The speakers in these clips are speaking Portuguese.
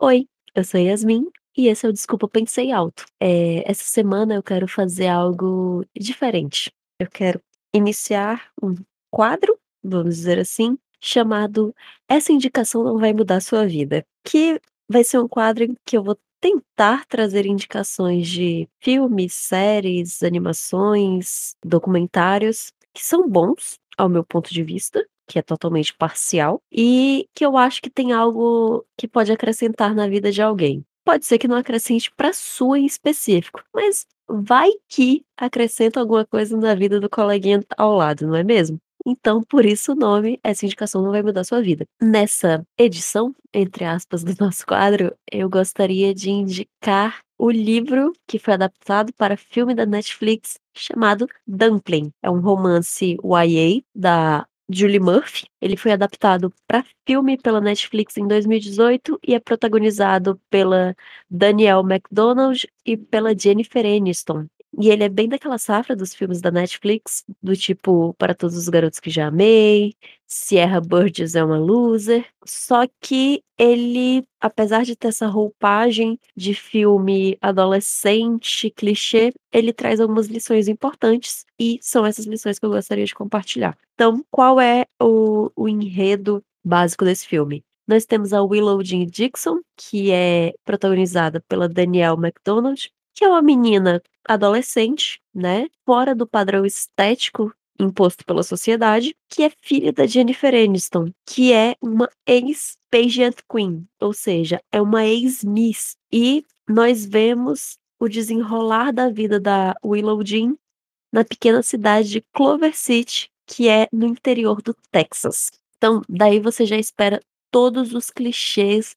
Oi, eu sou Yasmin e esse é o Desculpa Pensei Alto. Eh, essa semana eu quero fazer algo diferente. Eu quero iniciar um quadro, vamos dizer assim, chamado "Essa indicação não vai mudar sua vida", que vai ser um quadro em que eu vou tentar trazer indicações de filmes, séries, animações, documentários, que são bons, ao meu ponto de vista, que é totalmente parcial, e que eu acho que tem algo que pode acrescentar na vida de alguém. Pode ser que não acrescente pra sua em específico, mas vai que acrescenta alguma coisa na vida do coleguinha ao lado, não é mesmo? Então, por isso o nome "Essa indicação não vai mudar sua vida". Nessa "edição", entre aspas, do nosso quadro, eu gostaria de indicar o livro que foi adaptado para filme da Netflix, chamado Dumpling. É um romance YA da Julie Murphy. Ele foi adaptado pra filme pela Netflix em 2018 e é protagonizado pela Danielle Macdonald e pela Jennifer Aniston. E ele é bem daquela safra dos filmes da Netflix, do tipo Para Todos os Garotos que Já Amei, Sierra Burgess é uma Loser, só que ele, apesar de ter essa roupagem de filme adolescente, clichê, ele traz algumas lições importantes e são essas lições que eu gostaria de compartilhar. Então, qual é o o enredo básico desse filme? Nós temos a Willow Jean Dixon, que é protagonizada pela Danielle Macdonald, que é uma menina adolescente, né, fora do padrão estético imposto pela sociedade, que é filha da Jennifer Aniston, que é uma ex-pageant queen, ou seja, é uma ex-miss. E nós vemos o desenrolar da vida da Willow Jean na pequena cidade de Clover City, que é no interior do Texas. Então, daí você já espera todos os clichês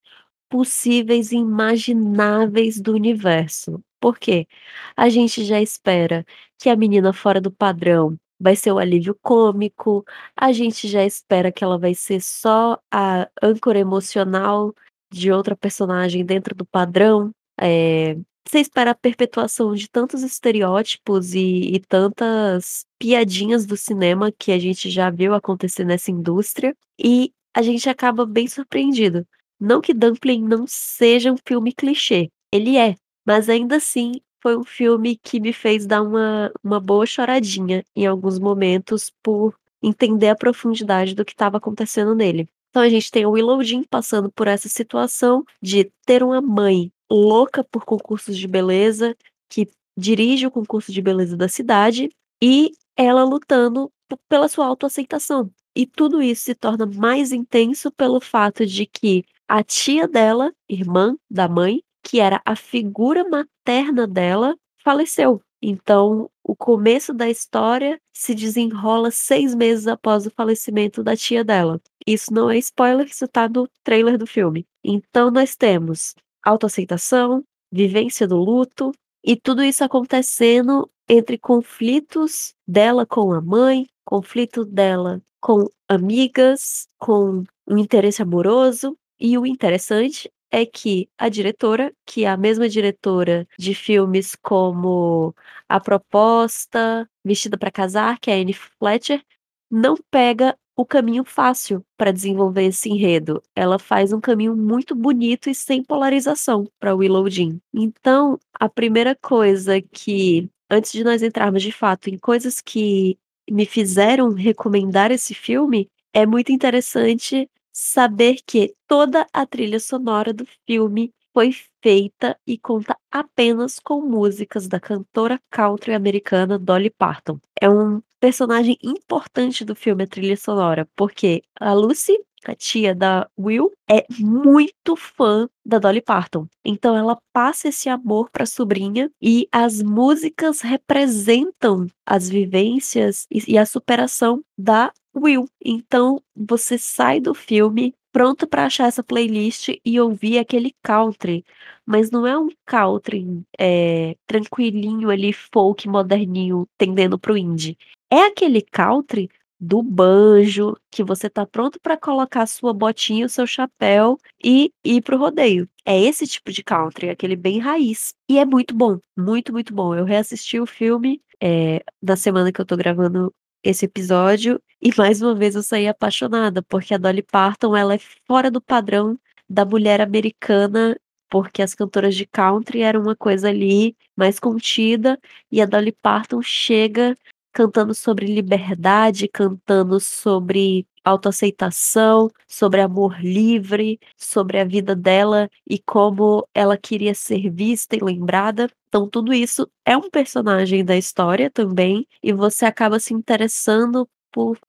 possíveis e imagináveis do universo. Por quê? A gente já espera que a menina fora do padrão vai ser o alívio cômico, a gente já espera que ela vai ser só a âncora emocional de outra personagem dentro do padrão, eh, você espera a perpetuação de tantos estereótipos e e tantas piadinhas do cinema que a gente já viu acontecer nessa indústria, e a gente acaba bem surpreendido. Não que Dumpling não seja um filme clichê, ele é, mas ainda assim foi um filme que me fez dar uma uma boa choradinha em alguns momentos por entender a profundidade do que estava acontecendo nele. Então a gente tem a Willow Jean passando por essa situação de ter uma mãe louca por concursos de beleza, que dirige o concurso de beleza da cidade, e ela lutando pela sua autoaceitação. E tudo isso se torna mais intenso pelo fato de que a tia dela, irmã da mãe, que era a figura materna dela, faleceu. Então, o começo da história se desenrola 6 meses após o falecimento da tia dela. Isso não é spoiler, isso tá no trailer do filme. Então nós temos autoaceitação, vivência do luto, e tudo isso acontecendo entre conflitos dela com a mãe, conflito dela com amigas, com um interesse amoroso, e o interessante é que a diretora, que é a mesma diretora de filmes como A Proposta, Vestida pra Casar, que é a Anne Fletcher, não pega o caminho fácil pra desenvolver esse enredo. Ela faz um caminho muito bonito e sem polarização pra Willow Jean. Então, a primeira coisa que antes de nós entrarmos de fato em coisas que me fizeram recomendar esse filme, é muito interessante saber que toda a trilha sonora do filme foi feita e conta apenas com músicas da cantora country americana Dolly Parton. É um personagem importante do filme, a trilha sonora, porque a Lucy, a tia da Will, é muito fã da Dolly Parton. Então ela passa esse amor pra sobrinha e as músicas representam as vivências e a superação da Will. Então você sai do filme pronto pra achar essa playlist e ouvir aquele country, mas não é um country, eh, tranquilinho ali, folk moderninho, tendendo para o indie. É aquele country do banjo, que você tá pronto pra colocar sua botinha, o seu chapéu e ir para o rodeio. É esse tipo de country, aquele bem raiz. E é muito bom, muito, muito bom. Eu reassisti o filme, eh, na semana que eu tô gravando esse episódio, e mais uma vez eu saí apaixonada, porque a Dolly Parton ela é fora do padrão da mulher americana, porque as cantoras de country eram uma coisa ali mais contida, e a Dolly Parton chega cantando sobre liberdade, cantando sobre autoaceitação, sobre amor livre, sobre a vida dela e como ela queria ser vista e lembrada. Então, tudo isso é um personagem da história também, e você acaba se interessando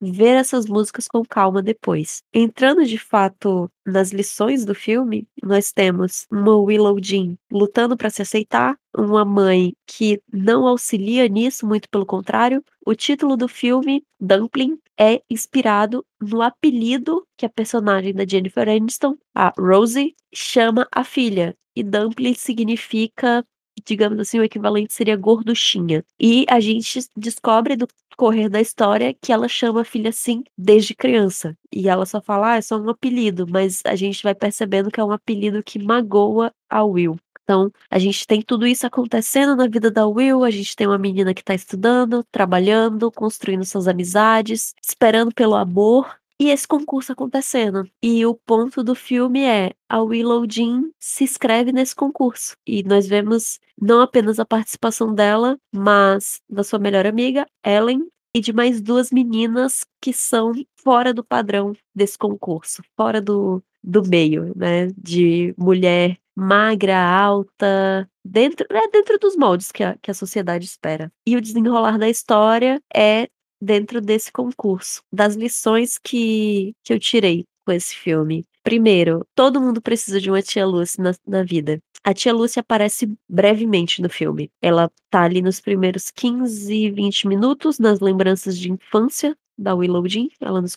ver essas músicas com calma depois. Entrando de fato nas lições do filme, nós temos uma Willow Jean lutando para se aceitar, uma mãe que não auxilia nisso, muito pelo contrário. O título do filme, Dumpling, é inspirado no apelido que a personagem da Jennifer Aniston, a Rosie, chama a filha. E Dumpling significa digamos assim, o equivalente seria gorduchinha. E a gente descobre do correr da história que ela chama a filha assim desde criança. E ela só fala, ah, é só um apelido, mas a gente vai percebendo que é um apelido que magoa a Will. Então, a gente tem tudo isso acontecendo na vida da Will, a gente tem uma menina que tá estudando, trabalhando, construindo suas amizades, esperando pelo amor, e esse concurso acontecendo. E o ponto do filme é a Willow Jean se inscreve nesse concurso. E nós vemos não apenas a participação dela, mas da sua melhor amiga, Ellen, e de mais duas meninas que são fora do padrão desse concurso, fora do, do meio, né? De mulher magra, alta, dentro, é dentro dos moldes que a, que a sociedade espera. E o desenrolar da história é dentro desse concurso, das lições que, que eu tirei com esse filme. Primeiro, todo mundo precisa de uma tia Lucy na, na vida. A tia Lucy aparece brevemente no filme. Ela tá ali nos primeiros 15, 20 minutos, nas lembranças de infância da Willow Jean. Ela nos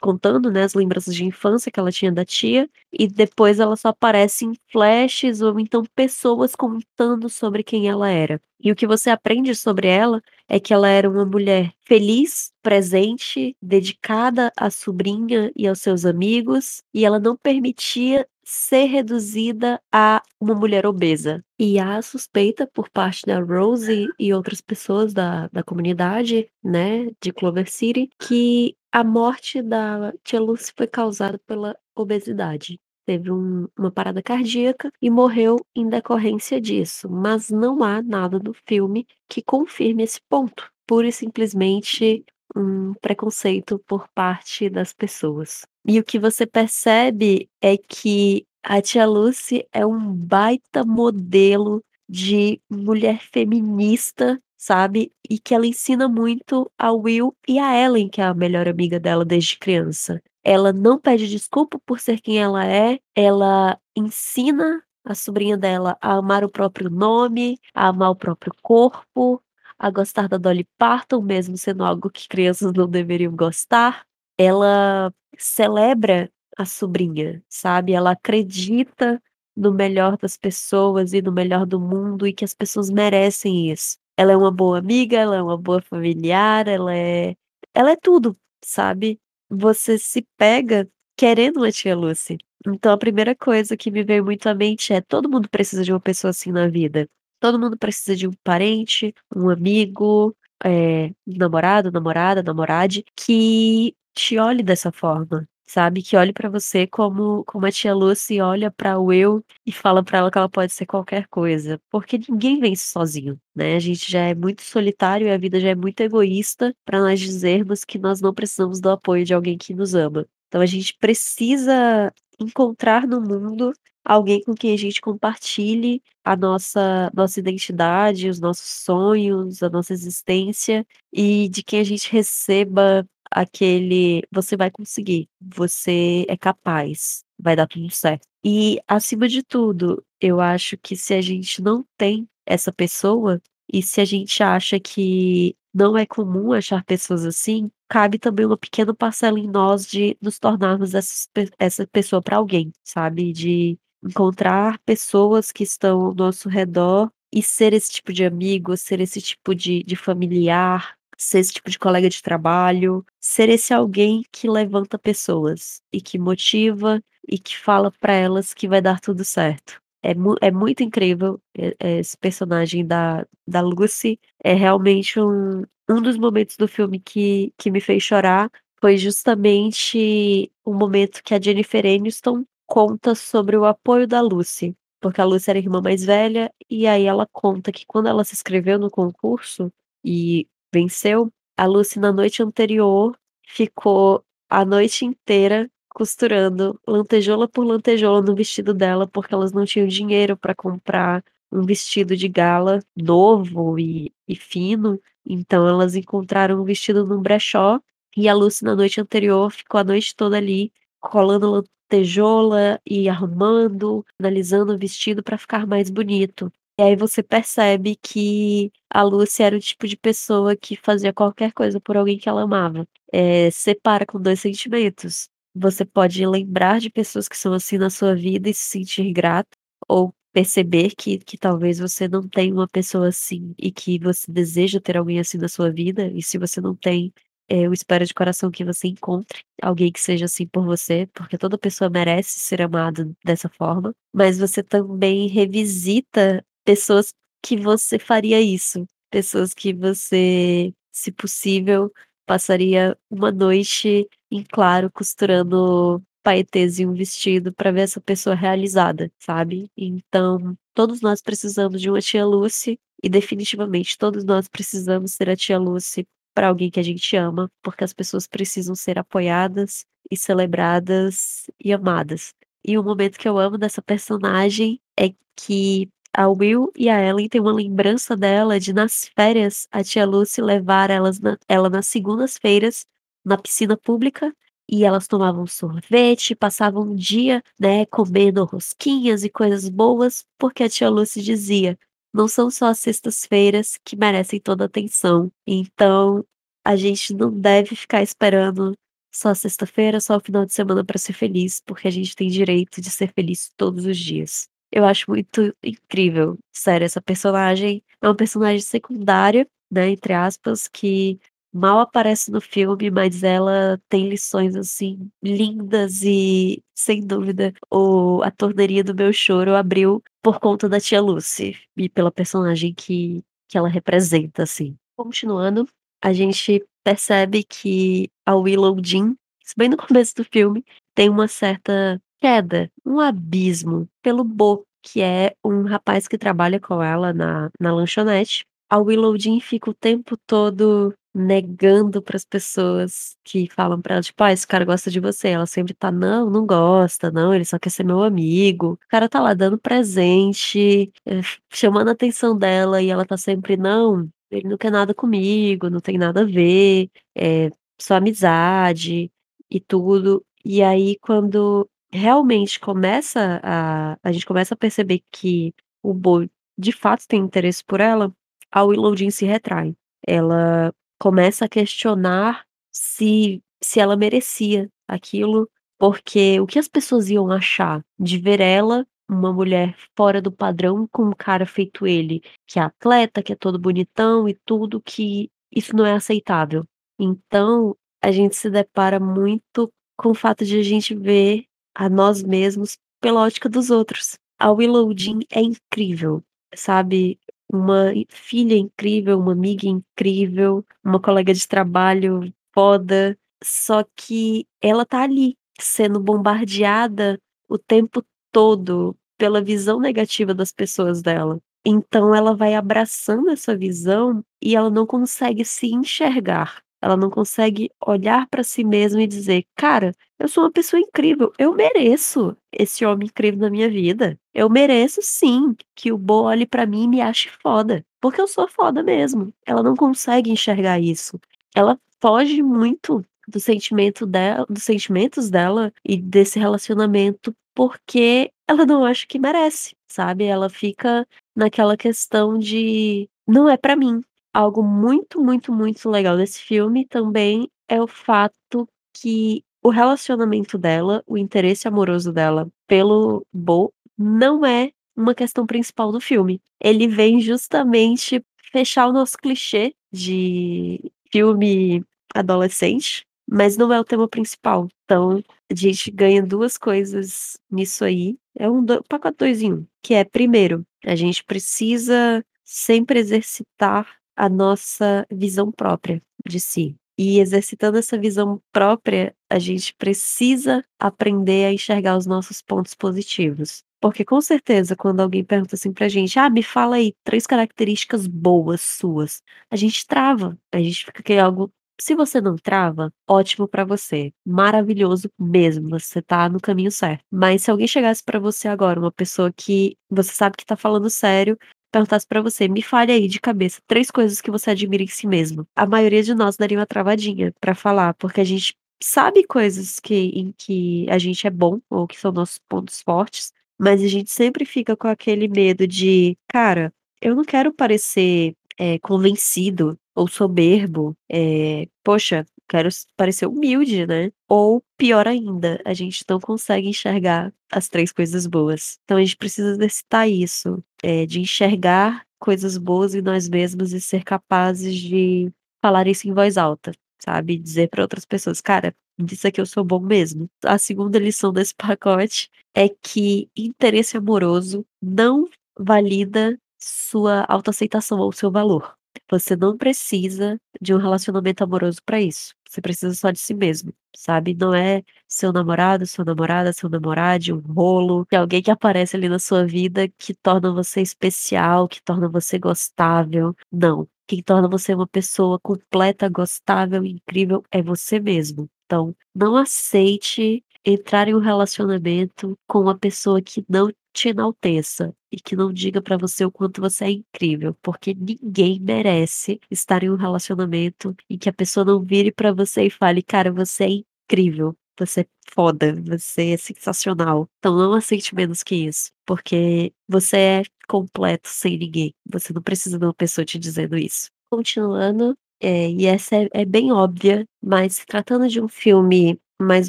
contando, né, as lembranças de infância que ela tinha da tia, e depois ela só aparece em flashes ou então pessoas contando sobre quem ela era. E o que você aprende sobre ela é que ela era uma mulher feliz, presente, dedicada à sobrinha e aos seus amigos, e ela não permitia ser reduzida a uma mulher obesa. E há suspeita por parte da Rose e outras pessoas da, da comunidade, né, de Clover City, que a morte da tia Lucy foi causada pela obesidade. Teve um, uma parada cardíaca e morreu em decorrência disso, mas não há nada no filme que confirme esse ponto. Pura e simplesmente um preconceito por parte das pessoas. E o que você percebe é que a tia Lucy é um baita modelo de mulher feminista, sabe? E que ela ensina muito a Will e a Ellen, que é a melhor amiga dela desde criança. Ela não pede desculpa por ser quem ela é, ela ensina a sobrinha dela a amar o próprio nome, a amar o próprio corpo, a gostar da Dolly Parton, mesmo sendo algo que crianças não deveriam gostar. Ela celebra a sobrinha, sabe? Ela acredita no melhor das pessoas e no melhor do mundo e que as pessoas merecem isso. Ela é uma boa amiga, ela é uma boa familiar, ela é ela é tudo, sabe? Você se pega querendo uma tia Lucy. Então a primeira coisa que me veio muito à mente é todo mundo precisa de uma pessoa assim na vida. Todo mundo precisa de um parente, um amigo, é, namorado, namorada, namorade, que te olhe dessa forma, sabe? Que olhe para você como, como a tia Lucy olha para o eu e fala para ela que ela pode ser qualquer coisa, porque ninguém vence sozinho, né? A gente já é muito solitário e a vida já é muito egoísta para nós dizermos que nós não precisamos do apoio de alguém que nos ama. Então a gente precisa encontrar no mundo alguém com quem a gente compartilhe a nossa nossa identidade, os nossos sonhos, a nossa existência e de quem a gente receba aquele você vai conseguir, você é capaz, vai dar tudo certo. E acima de tudo, eu acho que se a gente não tem essa pessoa e se a gente acha que não é comum achar pessoas assim, cabe também uma pequena parcela em nós de nos tornarmos essa, essa pessoa para alguém, sabe? De encontrar pessoas que estão ao nosso redor e ser esse tipo de amigo, ser esse tipo de, de familiar, ser esse tipo de colega de trabalho, ser esse alguém que levanta pessoas e que motiva e que fala para elas que vai dar tudo certo. É, mu é muito incrível esse personagem da, da Lucy. É realmente um, um dos momentos do filme que, que me fez chorar. Foi justamente o momento que a Jennifer Aniston conta sobre o apoio da Lucy, porque a Lucy era a irmã mais velha, e aí ela conta que quando ela se inscreveu no concurso e venceu, a Lucy na noite anterior ficou a noite inteira costurando lantejola por lantejola no vestido dela, porque elas não tinham dinheiro para comprar um vestido de gala novo e, e fino. Então elas encontraram um vestido num brechó e a Lucy na noite anterior ficou a noite toda ali colando lantejola e arrumando, analisando o vestido para ficar mais bonito. E aí você percebe que a Lucy era o tipo de pessoa que fazia qualquer coisa por alguém que ela amava. É, separa com dois sentimentos. Você pode lembrar de pessoas que são assim na sua vida e se sentir grato, ou perceber que, que talvez você não tenha uma pessoa assim e que você deseja ter alguém assim na sua vida, e se você não tem, é, eu espero de coração que você encontre alguém que seja assim por você, porque toda pessoa merece ser amada dessa forma, mas você também revisita pessoas que você faria isso, pessoas que você, se possível, passaria uma noite em claro costurando paetês e um vestido para ver essa pessoa realizada, sabe? Então, todos nós precisamos de uma tia Lucy e definitivamente todos nós precisamos ser a tia Lucy para alguém que a gente ama, porque as pessoas precisam ser apoiadas e celebradas e amadas. E o momento que eu amo dessa personagem é que a Will e a Ellen têm uma lembrança dela de nas férias a tia Lucy levar elas na, ela nas segundas-feiras na piscina pública e elas tomavam sorvete, passavam um dia, né, comendo rosquinhas e coisas boas, porque a tia Lucy dizia: não são só as sextas-feiras que merecem toda a atenção. Então, a gente não deve ficar esperando só sexta-feira, só o final de semana para ser feliz, porque a gente tem direito de ser feliz todos os dias. Eu acho muito incrível, sério, essa personagem é uma personagem secundária, né, entre aspas, que mal aparece no filme, mas ela tem lições, assim, lindas e, sem dúvida, o a torneirinha do meu choro abriu por conta da tia Lucy e pela personagem que que ela representa, assim. Continuando, a gente percebe que a Willow Jean, bem no começo do filme, tem uma certa queda, um abismo pelo Bo, que é um rapaz que trabalha com ela na, na lanchonete. A Willow Jean fica o tempo todo negando para as pessoas que falam para ela, tipo, ah, esse cara gosta de você. Ela sempre tá, não, não gosta, não, ele só quer ser meu amigo. O cara tá lá dando presente, é, chamando a atenção dela, e ela tá sempre, não, ele não quer nada comigo, não tem nada a ver, é só amizade e tudo. E aí, quando realmente começa a a gente começa a perceber que o Bo de fato tem interesse por ela, a Willow Jean se retrai. Ela começa a questionar se se ela merecia aquilo, porque o que as pessoas iam achar de ver ela, uma mulher fora do padrão, com um cara feito ele, que é atleta, que é todo bonitão e tudo, que isso não é aceitável. Então, a gente se depara muito com o fato de a gente ver a nós mesmos pela ótica dos outros. A Willow Jean é incrível, sabe? Uma filha incrível, uma amiga incrível, uma colega de trabalho foda, só que ela tá ali, sendo bombardeada o tempo todo pela visão negativa das pessoas dela. Então ela vai abraçando essa visão e ela não consegue se enxergar. Ela não consegue olhar para si mesma e dizer: "Cara, eu sou uma pessoa incrível, eu mereço esse homem incrível na minha vida. Eu mereço sim que o Bo olhe pra mim e me ache foda, porque eu sou foda mesmo". Ela não consegue enxergar isso. Ela foge muito do sentimento dela dos sentimentos dela e desse relacionamento, porque ela não acha que merece, sabe. Ela fica naquela questão de: "Não é pra mim". Algo muito, muito, muito legal desse filme também é o fato que o relacionamento dela, o interesse amoroso dela pelo Bo, não é uma questão principal do filme. Ele vem justamente fechar o nosso clichê de filme adolescente, mas não é o tema principal. Então, a gente ganha duas coisas nisso aí. É um do pacote 2 em 1, que é primeiro, a gente precisa sempre exercitar a nossa visão própria de si. E exercitando essa visão própria, a gente precisa aprender a enxergar os nossos pontos positivos. Porque com certeza quando alguém pergunta assim pra gente: "Ah, me fala aí 3 características boas suas", a gente trava, a gente fica que algo se você não trava, ótimo pra você, maravilhoso mesmo, você tá no caminho certo. Mas se alguém chegasse pra você agora, uma pessoa que você sabe que tá falando sério, perguntasse pra você: "Me fale aí de cabeça 3 coisas que você admira em si mesmo", a maioria de nós daria uma travadinha pra falar, porque a gente sabe coisas que em que a gente é bom ou que são nossos pontos fortes, mas a gente sempre fica com aquele medo de: "Cara, eu não quero parecer, eh, convencido ou soberbo, eh, poxa, quero parecer humilde, né". Ou pior ainda, a gente não consegue enxergar as 3 coisas boas. Então a gente precisa exercitar isso, eh, de enxergar coisas boas em nós mesmos e ser capazes de falar isso em voz alta, sabe, dizer pra outras pessoas: "Cara, nisso aqui eu sou bom mesmo". A segunda lição desse pacote é que interesse amoroso não valida sua autoaceitação ou seu valor. Você não precisa de um relacionamento amoroso pra isso, você precisa só de si mesmo, sabe. Não é seu namorado, sua namorada, seu namorade, um rolo, de alguém que aparece ali na sua vida que torna você especial, que torna você gostável, não. Quem torna você uma pessoa completa, gostável incrível é você mesmo. Então, não aceite entrar em um relacionamento com uma pessoa que não te enalteça e que não diga pra você o quanto você é incrível, porque ninguém merece estar em um relacionamento em que a pessoa não vire pra você e fale: "Cara, você é incrível, você é foda, você é sensacional". Então não aceite menos que isso, porque você é completo sem ninguém, você não precisa de uma pessoa te dizendo isso. Continuando, eh, e essa é é bem óbvia, mas se tratando de um filme mais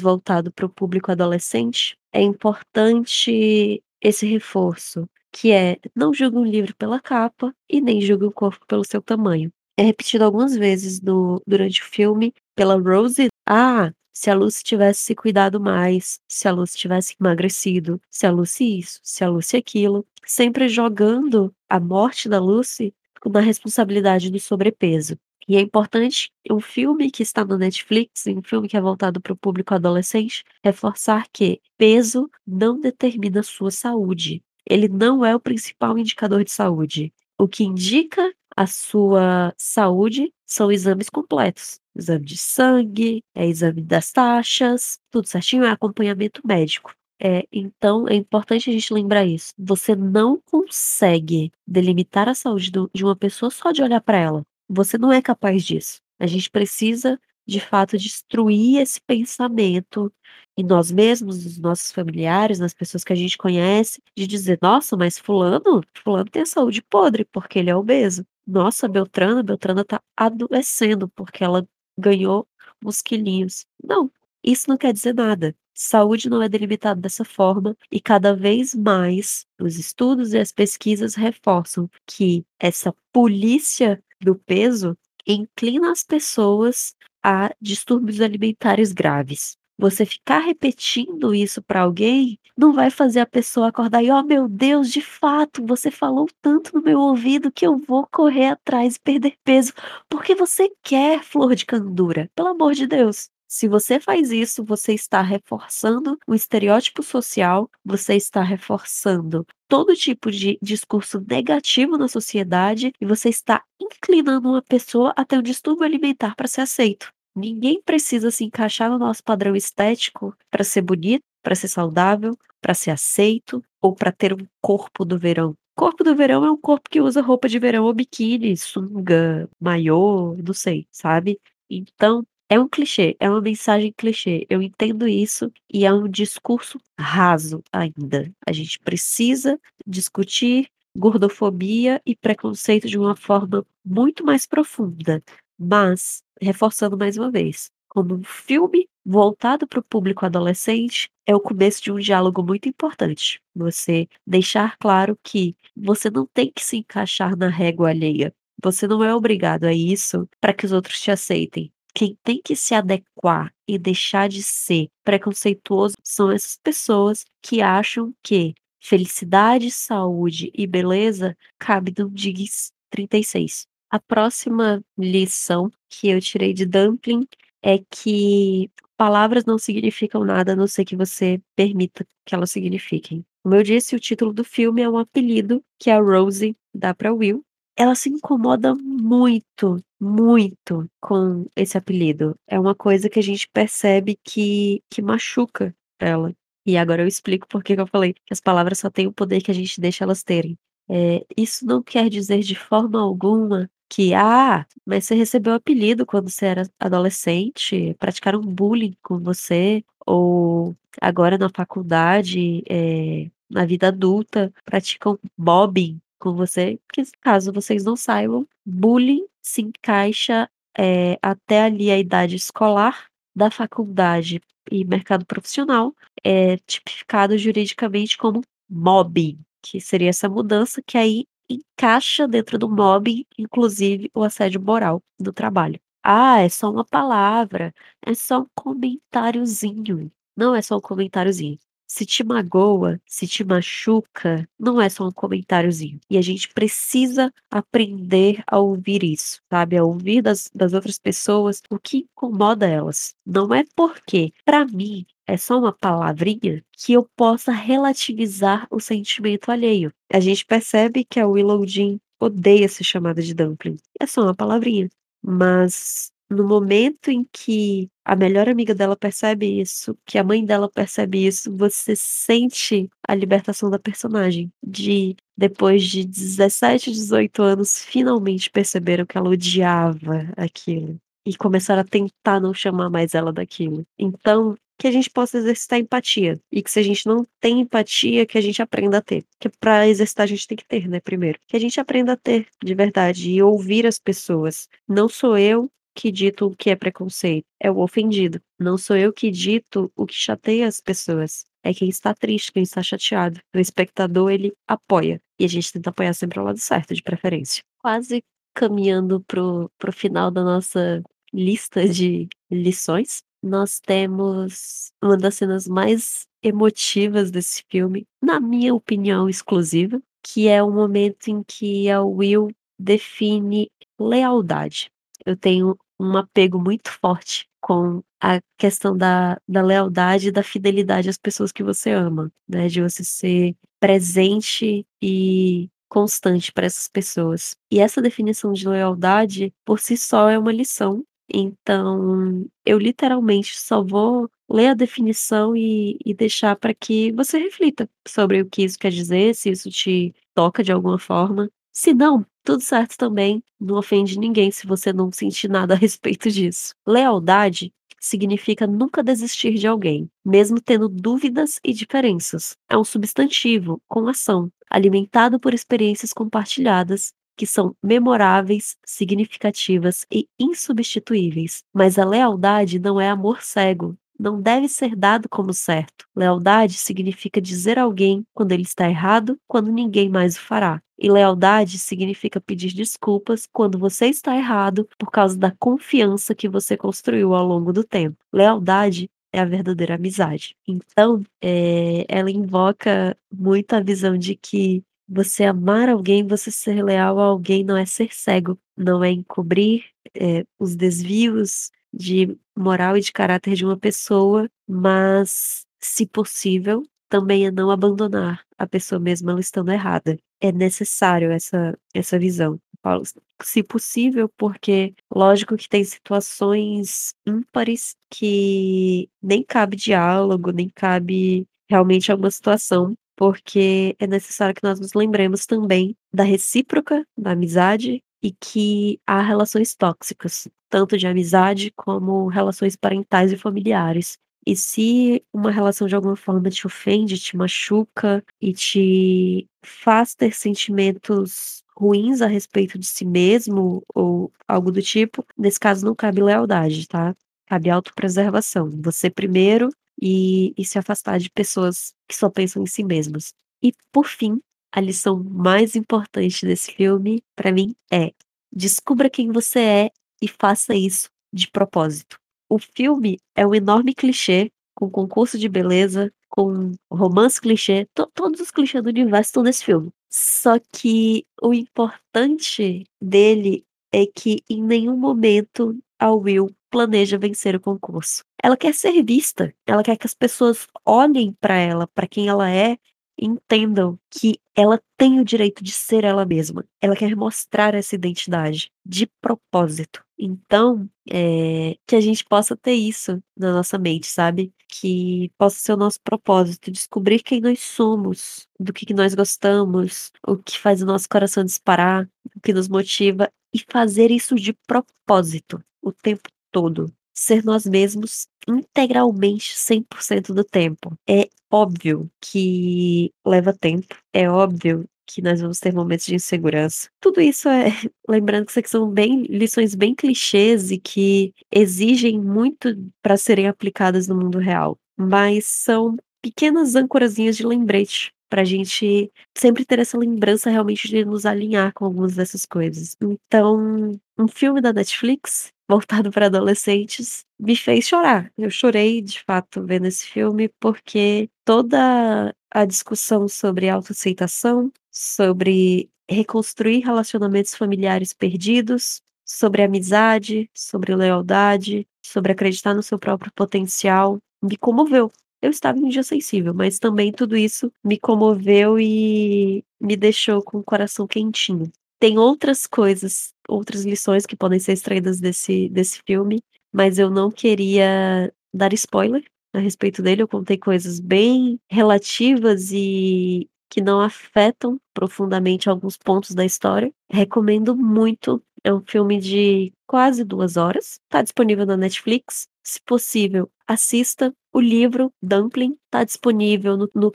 voltado para o público adolescente, é importante esse reforço, que é: não julgue um livro pela capa e nem julgue um corpo pelo seu tamanho. É repetido algumas vezes no durante o filme pela Rose: "Ah, se a Lucy tivesse se cuidado mais, se a Lucy tivesse emagrecido, se a Lucy isso, se a Lucy aquilo", sempre jogando a morte da Lucy na responsabilidade do sobrepeso. E é importante um filme que está no Netflix, um filme que é voltado para o público adolescente, reforçar que peso não determina sua saúde. Ele não é o principal indicador de saúde. O que indica a sua saúde são exames completos, exame de sangue, é exame das taxas, tudo certinho, é acompanhamento médico. Eh, então é importante a gente lembrar isso, você não consegue delimitar a saúde do de uma pessoa só de olhar pra ela, você não é capaz disso. A gente precisa, de fato, destruir esse pensamento em nós mesmos, nos nossos familiares, nas pessoas que a gente conhece, de dizer: "Nossa, mas fulano, fulano tem a saúde podre, porque ele é obeso. Nossa, Beltrana, Beltrana tá adoecendo, porque ela ganhou uns quilinhos". Não, isso não quer dizer nada. Saúde não é delimitado dessa forma e cada vez mais os estudos e as pesquisas reforçam que essa polícia do peso inclina as pessoas a distúrbios alimentares graves. Você ficar repetindo isso pra alguém, não vai fazer a pessoa acordar e: "Oh meu Deus, de fato, você falou tanto no meu ouvido que eu vou correr atrás e perder peso", porque você quer flor de candura, pelo amor de Deus. Se você faz isso, você está reforçando o estereótipo social, você está reforçando todo tipo de discurso negativo na sociedade e você está inclinando uma pessoa a ter um distúrbio alimentar pra ser aceito. Ninguém precisa se encaixar no nosso padrão estético pra ser bonito, pra ser saudável, pra ser aceito ou pra ter um corpo do verão. Corpo do verão é um corpo que usa roupa de verão ou biquíni, sunga, maiô, não sei, sabe. Então, é um clichê, é uma mensagem clichê, eu entendo isso e é um discurso raso ainda. A gente precisa discutir gordofobia e preconceito de uma forma muito mais profunda, mas, reforçando mais uma vez, como um filme voltado para o público adolescente, é o começo de um diálogo muito importante. Você deixar claro que você não tem que se encaixar na régua alheia, você não é obrigado a isso pra que os outros te aceitem. Quem tem que se adequar e deixar de ser preconceituoso são essas pessoas que acham que felicidade, saúde e beleza cabe num jeans 36. A próxima lição que eu tirei de Dumpling é que palavras não significam nada a não ser que você permita que elas signifiquem. Como eu disse, o título do filme é um apelido que a Rose dá para Will. Ela se incomoda muito, muito com esse apelido. É uma coisa que a gente percebe que, que machuca ela. E agora eu explico por que eu falei que as palavras só têm o poder que a gente deixa elas terem. É, isso não quer dizer de forma alguma que, ah, mas você recebeu apelido quando você era adolescente, praticaram bullying com você, ou agora na faculdade, é, na vida adulta, praticam mobbing com você. Que caso vocês não saibam, bullying se encaixa é, até ali a idade escolar, da faculdade e mercado profissional, é tipificado juridicamente como mobbing que seria essa mudança que aí encaixa dentro do mobbing, inclusive o assédio moral do trabalho. Ah, é só uma palavra, é só um comentáriozinho. Não é só um comentáriozinho. Se te magoa, se te machuca, não é só um comentáriozinho. E a gente precisa aprender a ouvir isso, sabe? A ouvir das, das outras pessoas o que incomoda elas. Não é porque, para mim, é só uma palavrinha que eu possa relativizar o sentimento alheio. A gente percebe que a Willow Jean odeia ser chamada de dumpling. É só uma palavrinha. Mas no momento em que a melhor amiga dela percebe isso, que a mãe dela percebe isso, você sente a libertação da personagem. De depois de 17, 18 anos, finalmente perceberam que ela odiava aquilo. E começaram a tentar não chamar mais ela daquilo. Então, que a gente possa exercitar empatia. E que se a gente não tem empatia, que a gente aprenda a ter. Que para exercitar a gente tem que ter, né, primeiro. Que a gente aprenda a ter, de verdade, e ouvir as pessoas. Não sou eu que dito o que é preconceito, é o ofendido. Não sou eu que dito o que chateia as pessoas. É quem está triste, quem está chateado. O espectador, ele apoia. E a gente tenta apoiar sempre ao lado certo, de preferência. Quase caminhando pro, pro final da nossa lista de lições nós temos uma das cenas mais emotivas desse filme, na minha opinião exclusiva, que é o momento em que a Will define lealdade. Eu tenho um apego muito forte com a questão da, da lealdade e da fidelidade às pessoas que você ama, né? De você ser presente e constante para essas pessoas. E essa definição de lealdade, por si só, é uma lição então, eu literalmente só vou ler a definição e, e deixar para que você reflita sobre o que isso quer dizer, se isso te toca de alguma forma. Se não, tudo certo também, não ofende ninguém se você não sentir nada a respeito disso. Lealdade significa nunca desistir de alguém, mesmo tendo dúvidas e diferenças. É um substantivo com ação, alimentado por experiências compartilhadas que são memoráveis, significativas e insubstituíveis. Mas a lealdade não é amor cego, não deve ser dado como certo. Lealdade significa dizer a alguém quando ele está errado, quando ninguém mais o fará. E lealdade significa pedir desculpas quando você está errado por causa da confiança que você construiu ao longo do tempo. Lealdade é a verdadeira amizade. Então, é, ela invoca muito a visão de que você amar alguém, você ser leal a alguém não é ser cego, não é encobrir é, os desvios de moral e de caráter de uma pessoa, mas, se possível, também é não abandonar a pessoa mesmo ela estando errada. É necessário essa, essa visão. Paulo, se possível, porque lógico que tem situações ímpares que nem cabe diálogo, nem cabe realmente alguma situação porque é necessário que nós nos lembremos também da recíproca, da amizade e que há relações tóxicas, tanto de amizade como relações parentais e familiares. E se uma relação de alguma forma te ofende, te machuca e te faz ter sentimentos ruins a respeito de si mesmo ou algo do tipo, nesse caso não cabe lealdade, tá? Cabe autopreservação. Você primeiro e, e se afastar de pessoas que só pensam em si mesmas. E, por fim, a lição mais importante desse filme, para mim, é: descubra quem você é e faça isso de propósito. O filme é um enorme clichê, com concurso de beleza, com romance clichê, to todos os clichês do universo estão nesse filme. Só que o importante dele é que em nenhum momento a Will planeja vencer o concurso. ela quer ser vista, ela quer que as pessoas olhem pra ela, pra quem ela é, entendam que ela tem o direito de ser ela mesma. Ela quer mostrar essa identidade de propósito. Então, eh, que a gente possa ter isso na nossa mente, sabe? Que possa ser o nosso propósito, descobrir quem nós somos, do que que nós gostamos, o que faz o nosso coração disparar, o que nos motiva e fazer isso de propósito o tempo todo. Ser nós mesmos integralmente 100% do tempo. É óbvio que leva tempo, é óbvio que nós vamos ter momentos de insegurança. Tudo isso é lembrando que isso aqui são bem lições bem clichês e que exigem muito pra serem aplicadas no mundo real, mas são pequenas âncorazinhas de lembrete pra gente sempre ter essa lembrança realmente de nos alinhar com algumas dessas coisas. Então, um filme da Netflix, voltado pra adolescentes, me fez chorar. Eu chorei de fato vendo esse filme, porque toda a discussão sobre autoaceitação, sobre reconstruir relacionamentos familiares perdidos, sobre amizade, sobre lealdade, sobre acreditar no seu próprio potencial, me comoveu. Eu estava em um dia sensível, mas também tudo isso me comoveu e me deixou com o coração quentinho. Tem outras coisas, outras lições que podem ser extraídas desse desse filme, mas eu não queria dar spoiler a respeito dele, eu contei coisas bem relativas e que não afetam profundamente alguns pontos da história. Recomendo muito, é um filme de quase 2 horas, tá disponível na Netflix, se possível, assista. O livro Dumpling tá disponível no no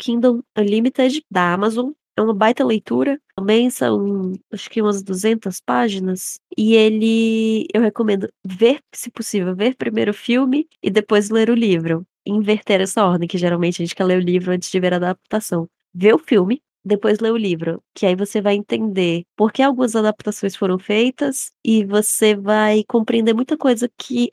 Unlimited da Amazon, é uma baita leitura, também são acho que umas 200 páginas, e ele eu recomendo ver, se possível, ver primeiro o filme e depois ler o livro, inverter essa ordem, que geralmente a gente quer ler o livro antes de ver a adaptação. Ver o filme, depois ler o livro, que aí você vai entender por que algumas adaptações foram feitas e você vai compreender muita coisa que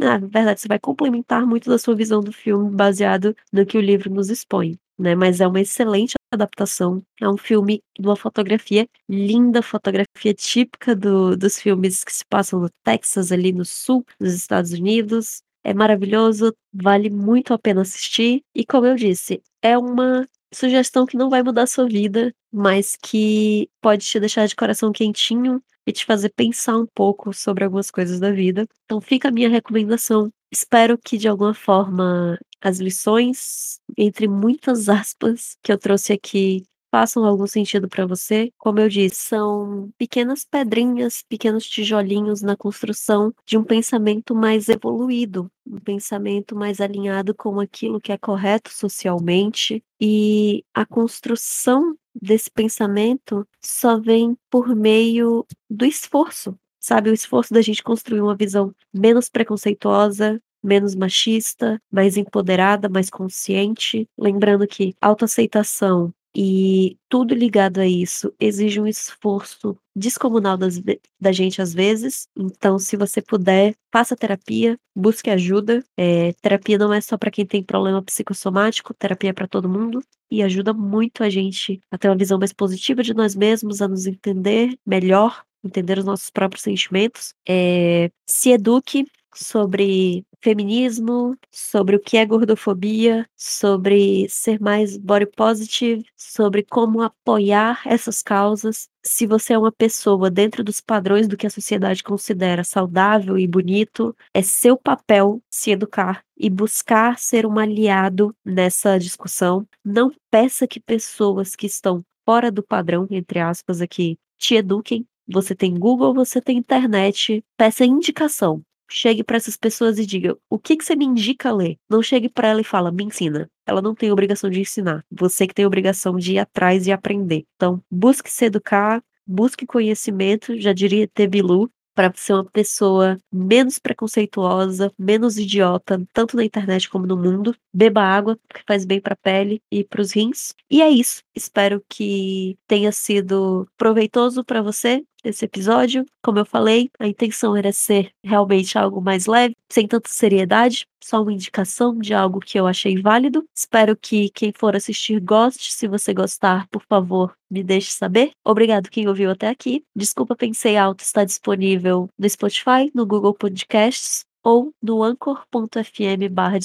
na verdade, você vai complementar muito da sua visão do filme baseado no que o livro nos expõe, né, mas é uma excelente adaptação, é um filme de uma fotografia linda, fotografia típica do dos filmes que se passam no Texas, ali no sul dos Estados Unidos, é maravilhoso, vale muito a pena assistir e como eu disse, é uma sugestão que não vai mudar a sua vida, mas que pode te deixar de coração quentinho e te fazer pensar um pouco sobre algumas coisas da vida. Então fica a minha recomendação. Espero que de alguma forma as lições, entre muitas aspas, que eu trouxe aqui façam algum sentido pra você. Como eu disse, são pequenas pedrinhas, pequenos tijolinhos na construção de um pensamento mais evoluído, um pensamento mais alinhado com aquilo que é correto socialmente, e a construção desse pensamento só vem por meio do esforço, sabe, o esforço da gente construir uma visão menos preconceituosa, menos machista, mais empoderada, mais consciente, lembrando que autoaceitação e tudo ligado a isso exige um esforço descomunal das da gente às vezes, então se você puder, faça terapia, busque ajuda, eh, terapia não é só pra quem tem problema psicossomático, terapia é pra todo mundo, e ajuda muito a gente a ter uma visão mais positiva de nós mesmos, a nos entender melhor, entender os nossos próprios sentimentos, eh, se eduque sobre feminismo, sobre o que é gordofobia, sobre ser mais body positive, sobre como apoiar essas causas. Se você é uma pessoa dentro dos padrões do que a sociedade considera saudável e bonito, é seu papel se educar e buscar ser um aliado nessa discussão. Não peça que pessoas que estão fora do padrão, entre aspas aqui, te eduquem. Você tem Google, você tem internet, peça indicação. Chegue pra essas pessoas e diga: "O que que você me indica ler?". Não chegue pra ela e fala: "Me ensina". Ela não tem obrigação de ensinar, você que tem obrigação de ir atrás e aprender. Então, busque se educar, busque conhecimento, já diria ET Bilu, pra ser uma pessoa menos preconceituosa, menos idiota, tanto na internet como no mundo. Beba água, que faz bem pra pele e para os rins. E é isso, espero que tenha sido proveitoso pra você esse episódio. Como eu falei, a intenção era ser realmente algo mais leve, sem tanta seriedade, só uma indicação de algo que eu achei válido. Espero que quem for assistir goste, se você gostar, por favor, me deixe saber. Obrigado quem ouviu até aqui. Desculpa Pensei Alto está disponível no Spotify, no Google Podcasts, ou no anchor.fm barra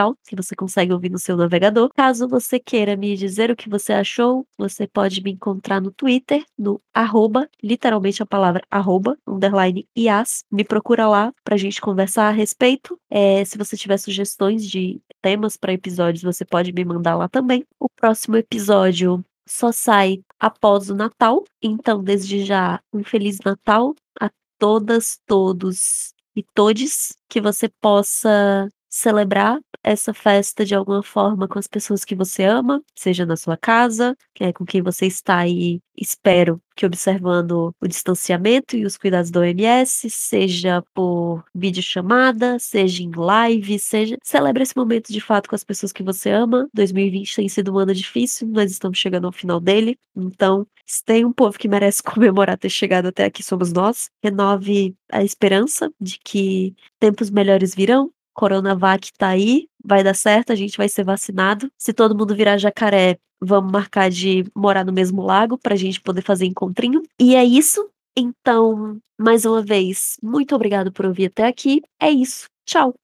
alto, que você consegue ouvir no seu navegador. Caso você queira me dizer o que você achou, você pode me encontrar no Twitter, no arroba, literalmente a palavra arroba, underline IAS. Me procura lá pra gente conversar a respeito. É, se você tiver sugestões de temas para episódios, você pode me mandar lá também. O próximo episódio só sai após o Natal, então desde já um feliz Natal a todas, todos e todes, que você possa celebrar essa festa de alguma forma com as pessoas que você ama, seja na sua casa, que é com quem você está aí, espero que observando o distanciamento e os cuidados da OMS, seja por videochamada, seja em live, seja celebre esse momento de fato com as pessoas que você ama. 2020 tem sido um ano difícil, nós estamos chegando ao final dele, então se tem um povo que merece comemorar ter chegado até aqui somos nós. Renove a esperança de que tempos melhores virão, Coronavac tá aí, vai dar certo, a gente vai ser vacinado. Se todo mundo virar jacaré, vamos marcar de morar no mesmo lago pra gente poder fazer encontrinho. E é isso. Então, mais uma vez, muito obrigado por ouvir até aqui. É isso. Tchau.